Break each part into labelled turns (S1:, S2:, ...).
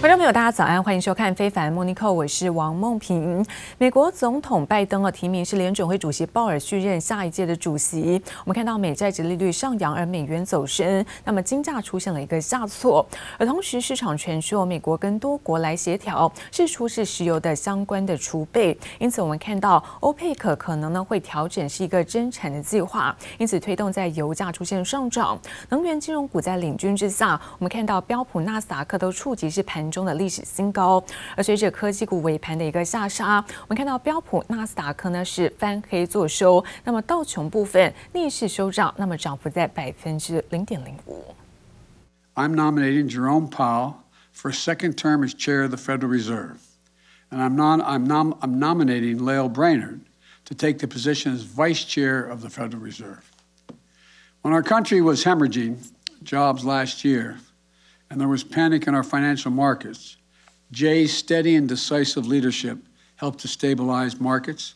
S1: 观众朋友，大家早安，欢迎收看《非凡 Morning Call》，我是王梦萍。美国总统拜登啊提名是联准会主席鲍尔续任下一届的主席。我们看到美债殖利率上扬，而美元走升，那么金价出现了一个下挫。而同时，市场传说美国跟多国来协调是出示石油的相关的储备，因此我们看到欧佩克可能呢会调整是一个增产的计划，因此推动在油价出现上涨。能源金融股在领军之下，我们看到标普、纳斯达克都触及是盘。中的历史新高，而随着科技股尾盘的一个下杀，我们看到标普、纳斯达克呢是翻黑作收，那么道琼部分逆势收涨，那么涨幅在百分之零点零五。
S2: I'm nominating Jerome Powell for a second term as chair of the Federal Reserve, and I'm not I'm nom I'm nominating Lael Brainerd to take the position as vice chair of the Federal Reserve. When our country was hemorrhaging jobs last year. and there was panic in our financial markets, Jay's steady and decisive leadership helped to stabilize markets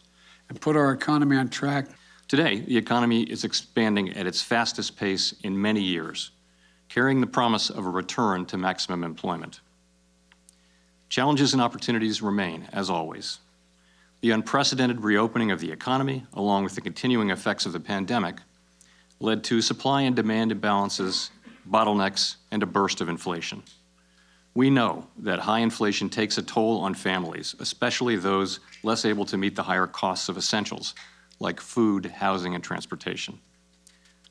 S2: and put our economy on track.
S3: Today, the economy is expanding at its fastest pace in many years, carrying the promise of a return to maximum employment. Challenges and opportunities remain, as always. The unprecedented reopening of the economy, along with the continuing effects of the pandemic, led to supply and demand imbalances bottlenecks, and a burst of inflation. We know that high inflation takes a toll on families, especially those less able to meet the higher costs of essentials like food, housing, and transportation.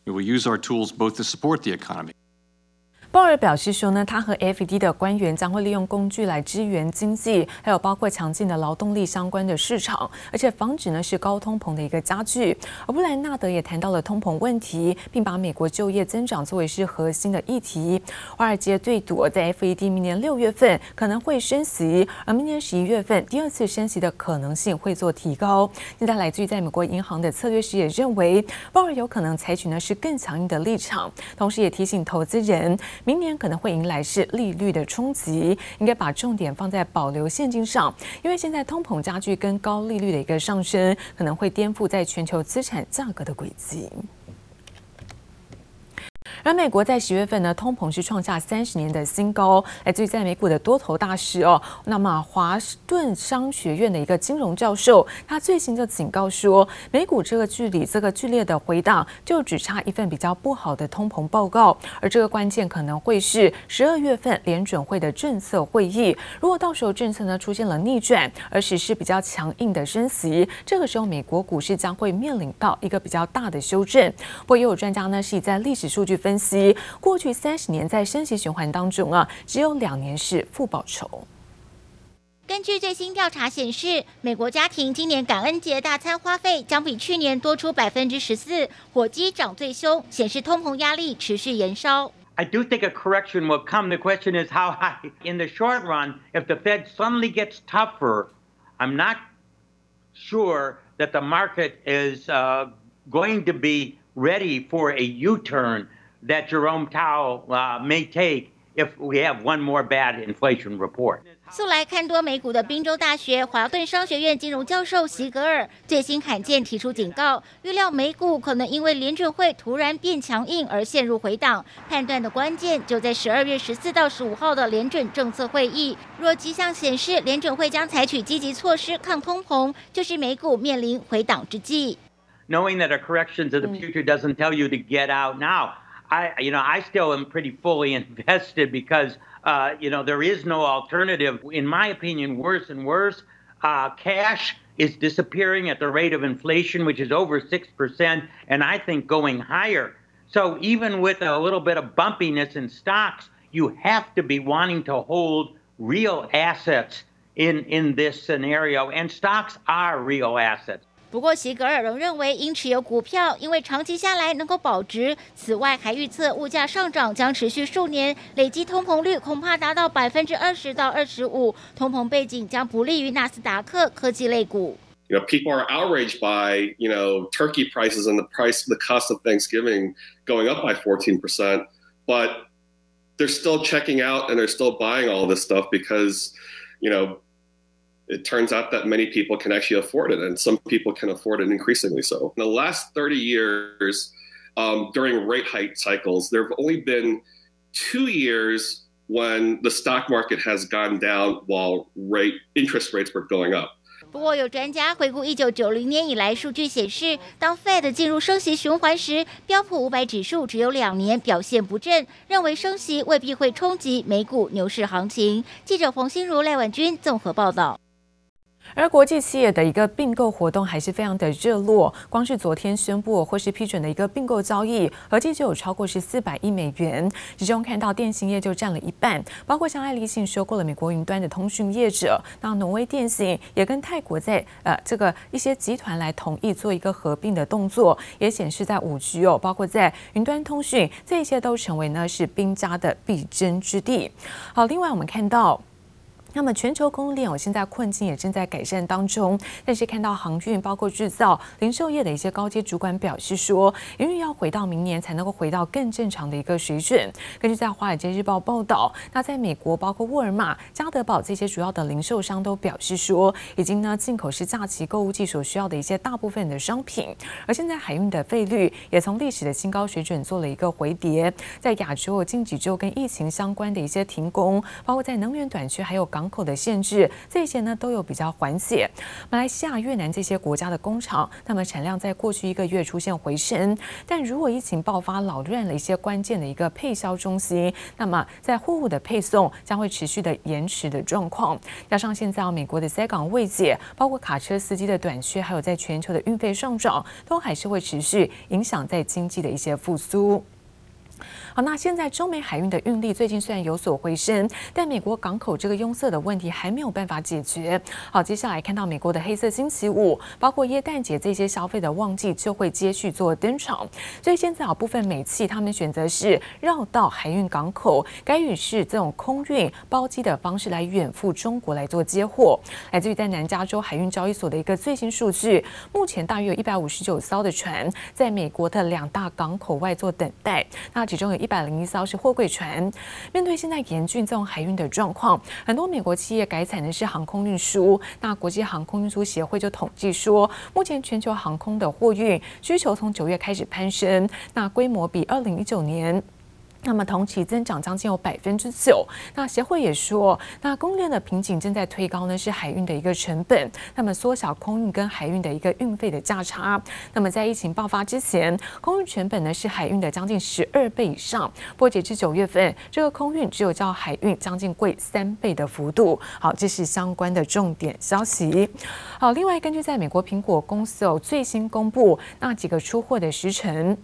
S3: We will use our tools both to support the economy
S1: 鲍尔表示说呢，他和 FED 的官员将会利用工具来支援经济，还有包括强劲的劳动力相关的市场，而且防止呢是高通膨的一个加剧。而布兰纳德也谈到了通膨问题，并把美国就业增长作为是核心的议题。华尔街对赌在 FED 明年六月份可能会升息，而明年十一月份第二次升息的可能性会做提高。现在来自于在美国银行的策略师也认为，鲍尔有可能采取呢是更强硬的立场，同时也提醒投资人。明年可能会迎来是利率的冲击，应该把重点放在保留现金上，因为现在通膨加剧跟高利率的一个上升，可能会颠覆在全球资产价格的轨迹。而美国在十月份呢，通膨是创下三十年的新高，来自于在美股的多头大师哦。那么华顿商学院的一个金融教授，他最新就警告说，美股这个距离这个剧烈的回档，就只差一份比较不好的通膨报告。而这个关键可能会是十二月份联准会的政策会议，如果到时候政策呢出现了逆转，而实施比较强硬的升息，这个时候美国股市将会面临到一个比较大的修正。不过也有专家呢是以在历史数据分。分析过去三十年在升息循环当中啊，只有两年是负报酬。
S4: 根据最新调查显示，美国家庭今年感恩节大餐花费将比去年多出百分之十四，火鸡涨最凶，显示通膨压力持续延烧。
S5: I do think a correction will come. The question is how high. In the short run, if the Fed suddenly gets tougher, I'm not sure that the market is uh, going to be ready for a U-turn. That Jerome Powell may take if we have one more bad inflation report.
S4: 素来看多美股的宾州大学华顿商学院金融教授席格尔最新罕见提出警告，预料美股可能因为联准会突然变强硬而陷入回档。判断的关键就在十二月十四到十五号的联准政策会议。若迹象显示联准会将采取积极措施抗通膨，就是美股面临回档之际。
S5: Knowing that a correction to the future doesn't tell you to get out now. I, you know, I still am pretty fully invested because, uh, you know, there is no alternative. In my opinion, worse and worse. Uh, cash is disappearing at the rate of inflation, which is over 6%, and I think going higher. So even with a little bit of bumpiness in stocks, you have to be wanting to hold real assets in, in this scenario, and stocks are real assets.
S4: 不过，席格尔仍认为应持有股票，因为长期下来能够保值。此外，还预测物价上涨将持续数年，累积通膨率恐怕达到百分之二十到二十五。通膨背景将不利于纳斯达克科技类股。
S6: You know, people are outraged by you know turkey prices and the price, the cost of Thanksgiving going up by 14%, but they're still checking out and they're still buying all this stuff because, you know. it turns out that many people can actually afford it, and some people can afford it increasingly so. In the last 30 years, um, during rate hike cycles, there have only been two years when the stock market has gone down while rate interest rates were going up.
S4: 不过，有专家回顾一九九零年以来数据显示，当 Fed 进入升息循环时，标普五百指数只有两年表现不振，认为升息未必会冲击美股牛市行情。记者冯心如、赖婉君综合报道。
S1: 而国际企业的一个并购活动还是非常的热络，光是昨天宣布或是批准的一个并购交易，合计就有超过是四百亿美元。其中看到电信业就占了一半，包括像爱立信收购了美国云端的通讯业者，那挪威电信也跟泰国在呃这个一些集团来同意做一个合并的动作，也显示在五 G 哦，包括在云端通讯这些都成为呢是兵家的必争之地。好，另外我们看到。那么全球供应链，我现在困境也正在改善当中。但是看到航运、包括制造、零售业的一些高阶主管表示说，营运要回到明年才能够回到更正常的一个水准。根据在《华尔街日报》报道，那在美国，包括沃尔玛、家得宝这些主要的零售商都表示说，已经呢进口是假期购物季所需要的一些大部分的商品。而现在海运的费率也从历史的新高水准做了一个回跌。在亚洲近几周跟疫情相关的一些停工，包括在能源短缺还有港。港口的限制，这些呢都有比较缓解。马来西亚、越南这些国家的工厂，那么产量在过去一个月出现回升。但如果疫情爆发，扰乱了一些关键的一个配销中心，那么在货物的配送将会持续的延迟的状况。加上现在美国的塞港未解，包括卡车司机的短缺，还有在全球的运费上涨，都还是会持续影响在经济的一些复苏。好，那现在中美海运的运力最近虽然有所回升，但美国港口这个拥塞的问题还没有办法解决。好，接下来看到美国的黑色星期五，包括耶诞节这些消费的旺季就会接续做登场。所以现在啊，部分美企他们选择是绕道海运港口，改以是这种空运包机的方式来远赴中国来做接货。来自于在南加州海运交易所的一个最新数据，目前大约有一百五十九艘的船在美国的两大港口外做等待。那其中有一百零一艘是货柜船。面对现在严峻这种海运的状况，很多美国企业改产的是航空运输。那国际航空运输协会就统计说，目前全球航空的货运需求从九月开始攀升，那规模比二零一九年。那么同期增长将近有百分之九。那协会也说，那供应链的瓶颈正在推高呢，是海运的一个成本。那么缩小空运跟海运的一个运费的价差。那么在疫情爆发之前，空运成本呢是海运的将近十二倍以上。不过截至九月份，这个空运只有较海运将近贵三倍的幅度。好，这是相关的重点消息。好，另外根据在美国苹果公司有最新公布那几个出货的时程。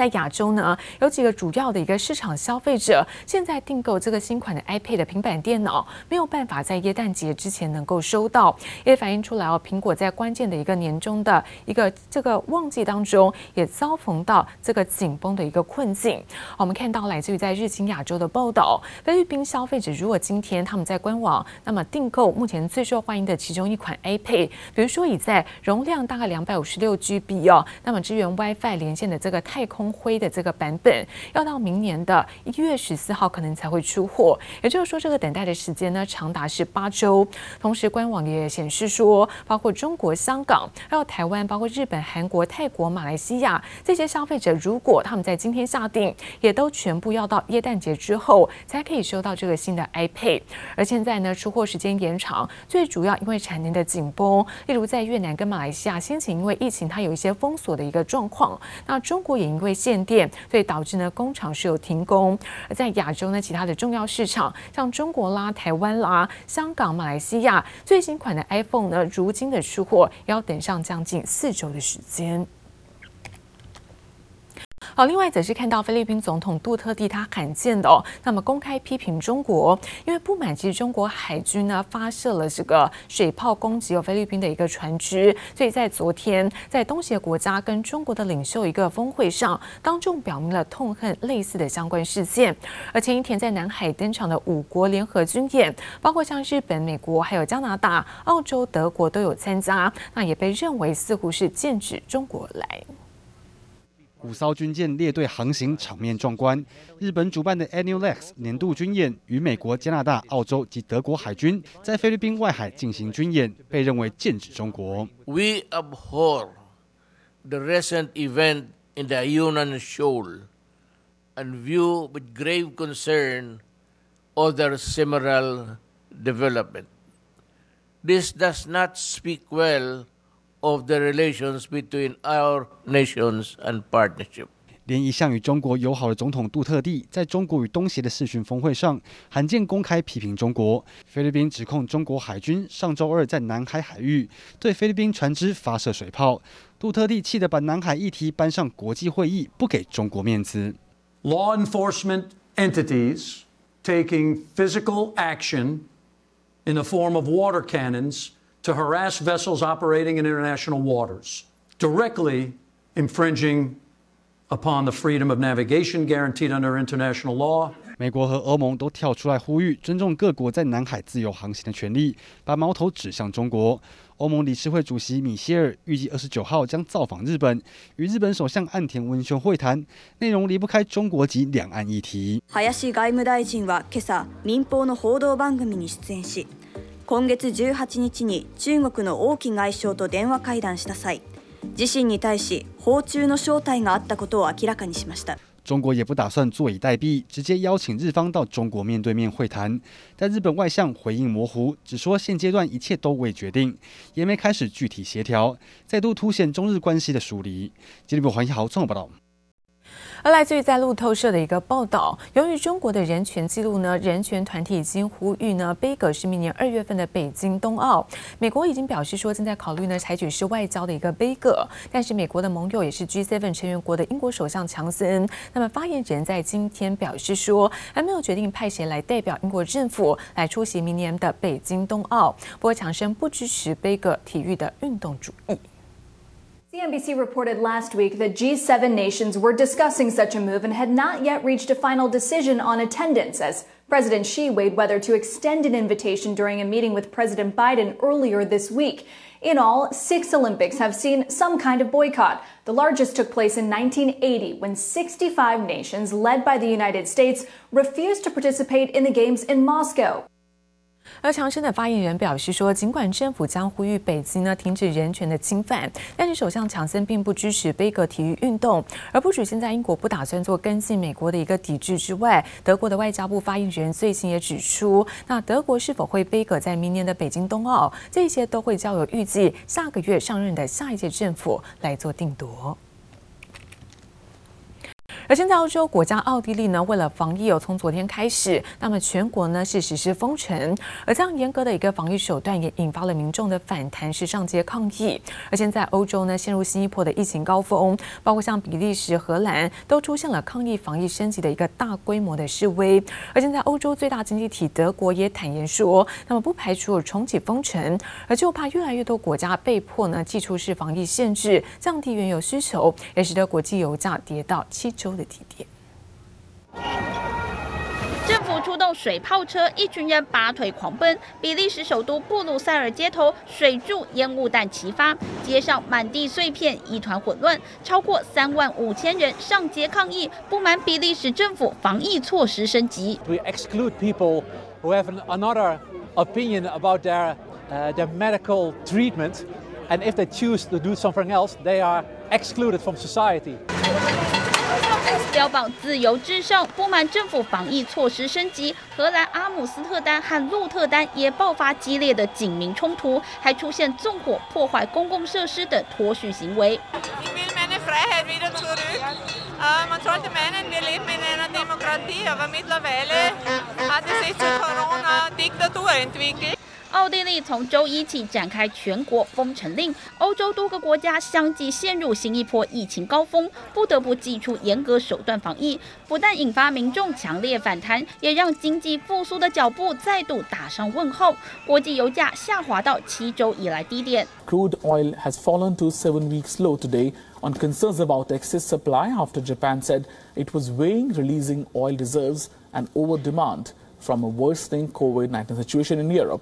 S1: 在亚洲呢，有几个主要的一个市场消费者，现在订购这个新款的 iPad 的平板电脑，没有办法在耶诞节之前能够收到，也反映出来哦，苹果在关键的一个年终的一个这个旺季当中，也遭逢到这个紧绷的一个困境。我们看到来自于在日经亚洲的报道，菲律宾消费者如果今天他们在官网那么订购目前最受欢迎的其中一款 iPad，比如说以在容量大概两百五十六 GB 哦，那么支援 WiFi 连线的这个太空灰的这个版本要到明年的一月十四号可能才会出货，也就是说这个等待的时间呢长达是八周。同时官网也显示说，包括中国香港、还有台湾、包括日本、韩国、泰国、马来西亚这些消费者，如果他们在今天下订，也都全部要到耶诞节之后才可以收到这个新的 iPad。而现在呢，出货时间延长，最主要因为产能的紧绷，例如在越南跟马来西亚，先前因为疫情它有一些封锁的一个状况，那中国也因为限电，所以导致呢工厂是有停工。而在亚洲呢，其他的重要市场，像中国啦、台湾啦、香港、马来西亚，最新款的 iPhone 呢，如今的出货要等上将近四周的时间。好，另外则是看到菲律宾总统杜特地他罕见的哦，那么公开批评中国，因为不满其实中国海军呢发射了这个水炮攻击有菲律宾的一个船只，所以在昨天在东协国家跟中国的领袖一个峰会上，当众表明了痛恨类似的相关事件。而前一天在南海登场的五国联合军演，包括像日本、美国、还有加拿大、澳洲、德国都有参加，那也被认为似乎是剑指中国来。
S7: 五艘军舰列队航行，场面壮观。日本主办的 ANNULEX 年度军演，与美国、加拿大、澳洲及德国海军在菲律宾外海进行军演，被认为剑指中国。
S8: We abhor the recent event in the Ayungin Shoal and view with grave concern other similar development. This does not speak well of the relations between our nations and partnership.
S7: 连一向与中国友好的总统杜特地，在中国与东协的视讯峰会上，罕见公开批评中国。菲律宾指控中国海军上周二在南海海域对菲律宾船只发射水炮。杜特地气得把南海议题搬上国际会议，不给中国面子。
S9: Law enforcement entities taking physical action in the form of water cannons to harass vessels operating in international waters, directly infringing upon the freedom of navigation guaranteed under international law.
S7: 美国和欧盟都跳出来呼吁尊重各国在南海自由航行的权利，把矛头指向中国。欧盟理事会主席米歇尔预计二十九号将造访日本，与日本首相岸田文雄会谈，内容离不开中国及两岸议题。
S10: 林外务大臣は今朝民放の报道番组に出演し、 今月18日に中国の王毅外相と电话会谈した际。自身に対し访中の招待があったことを明らかにしました。
S7: 中国也不打算坐以待毙，直接邀请日方到中国面对面会谈。但日本外相回应模糊，只说现阶段一切都未决定，也没开始具体协调，再度凸显中日关系的疏离。吉利部黄一豪综合报道。
S1: 而来自于在路透社的一个报道，由于中国的人权记录呢，人权团体已经呼吁呢，杯葛是明年二月份的北京冬奥。美国已经表示说正在考虑呢，采取是外交的一个杯葛。但是美国的盟友也是 G7 成员国的英国首相强森，那么发言人在今天表示说，还没有决定派谁来代表英国政府来出席明年的北京冬奥。不过强生不支持杯葛体育的运动主义。
S11: CNBC reported last week that G7 nations were discussing such a move and had not yet reached a final decision on attendance as President Xi weighed whether to extend an invitation during a meeting with President Biden earlier this week. In all, six Olympics have seen some kind of boycott. The largest took place in 1980 when 65 nations, led by the United States, refused to participate in the Games in Moscow.
S1: 而强生的发言人表示说，尽管政府将呼吁北京呢停止人权的侵犯，但是首相强森并不支持杯葛体育运动。而不止现在英国不打算做跟进美国的一个抵制之外，德国的外交部发言人最新也指出，那德国是否会杯葛在明年的北京冬奥，这些都会交由预计下个月上任的下一届政府来做定夺。而现在，欧洲国家奥地利呢，为了防疫，有从昨天开始，那么全国呢是实施封城，而这样严格的一个防疫手段，也引发了民众的反弹，是上街抗议。而现在，欧洲呢陷入新一波的疫情高峰，包括像比利时、荷兰都出现了抗议防疫升级的一个大规模的示威。而现在，欧洲最大经济体德国也坦言说，那么不排除重启封城，而就怕越来越多国家被迫呢寄出式防疫限制，降低原油需求，也使得国际油价跌到七周的低点。
S12: 政府出动水炮车，一群人拔腿狂奔。比利时首都布鲁塞尔街头，水柱、烟雾弹齐发，街上满地碎片，一团混乱。超过三万五千人上街抗议，不满比利时政府防疫措施升级。
S13: We exclude people who have another opinion about their, uh, their medical treatment, and if they choose to do something else, they are excluded from society.
S12: 标榜自由至上，不满政府防疫措施升级，荷兰阿姆斯特丹和鹿特丹也爆发激烈的警民冲突，还出现纵火、破坏公共设施等脱序行为。奥地利从周一起展开全国封城令，欧洲多个国家相继陷入新一波疫情高峰，不得不祭出严格手段防疫，不但引发民众强烈反弹，也让经济复苏的脚步再度打上问号。国际油价下滑到七周以来低点。
S14: Crude oil has fallen to seven weeks low today on concerns about excess supply after Japan said it was weighing releasing oil reserves and over demand from a worsening COVID-19 situation in Europe.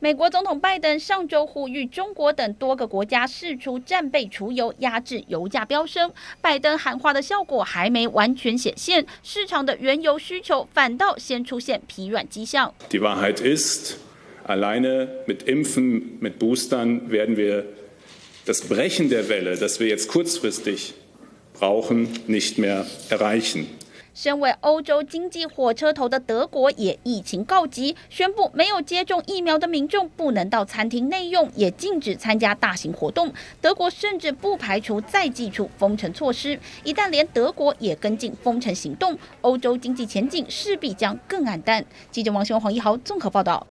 S12: 美国总统拜登上周呼吁中国等多个国家释出战备储油，压制油价飙升。拜登喊话的效果还没完全显现，市场的原油需求反倒先出现疲软迹象。身为欧洲经济火车头的德国也疫情告急，宣布没有接种疫苗的民众不能到餐厅内用，也禁止参加大型活动。德国甚至不排除再祭出封城措施。一旦连德国也跟进封城行动，欧洲经济前景势必将更黯淡。记者王雄、黄一豪综合报道。